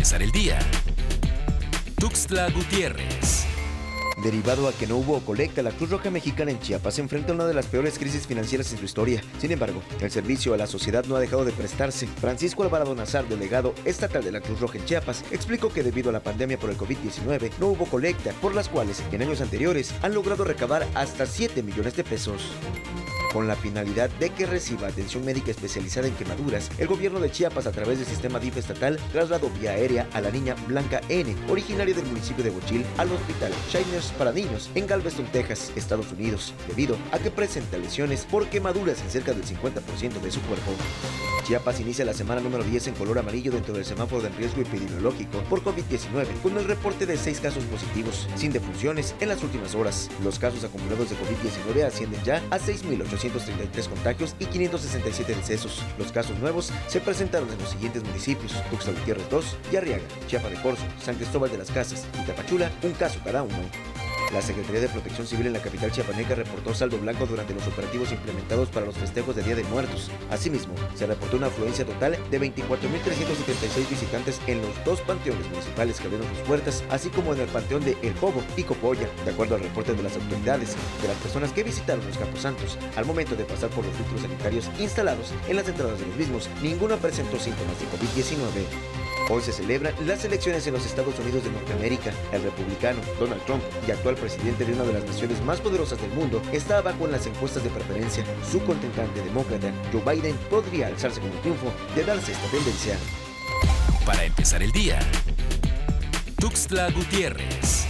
empezar el día. Tuxtla Gutiérrez. Derivado a que no hubo colecta, la Cruz Roja Mexicana en Chiapas enfrenta a una de las peores crisis financieras en su historia. Sin embargo, el servicio a la sociedad no ha dejado de prestarse. Francisco Alvarado Nazar, delegado estatal de la Cruz Roja en Chiapas, explicó que debido a la pandemia por el COVID-19 no hubo colecta, por las cuales en años anteriores han logrado recabar hasta 7 millones de pesos. Con la finalidad de que reciba atención médica especializada en quemaduras, el gobierno de Chiapas, a través del sistema DIF estatal, trasladó vía aérea a la niña Blanca N., originaria del municipio de Bochil, al hospital Shiners para niños en Galveston, Texas, Estados Unidos, debido a que presenta lesiones por quemaduras en cerca del 50% de su cuerpo. Chiapas inicia la semana número 10 en color amarillo dentro del semáforo de riesgo epidemiológico por COVID-19, con el reporte de 6 casos positivos, sin defunciones en las últimas horas. Los casos acumulados de COVID-19 ascienden ya a 6.833 contagios y 567 decesos. Los casos nuevos se presentaron en los siguientes municipios: Tuxtla Gutiérrez 2, Yarriaga, Chiapa de Corzo, San Cristóbal de las Casas y Tapachula, un caso cada uno. La Secretaría de Protección Civil en la capital chiapaneca reportó saldo blanco durante los operativos implementados para los festejos de Día de Muertos. Asimismo, se reportó una afluencia total de 24.376 visitantes en los dos panteones municipales que abrieron sus puertas, así como en el panteón de El Cobo y Copolla. De acuerdo al reporte de las autoridades, de las personas que visitaron los Camposantos, al momento de pasar por los filtros sanitarios instalados en las entradas de los mismos, ninguno presentó síntomas de COVID-19. Hoy se celebran las elecciones en los Estados Unidos de Norteamérica. El republicano Donald Trump y actual presidente de una de las naciones más poderosas del mundo está abajo en las encuestas de preferencia. Su contrincante demócrata, Joe Biden, podría alzarse con el triunfo de darse esta tendencia. Para empezar el día. Tuxtla Gutiérrez.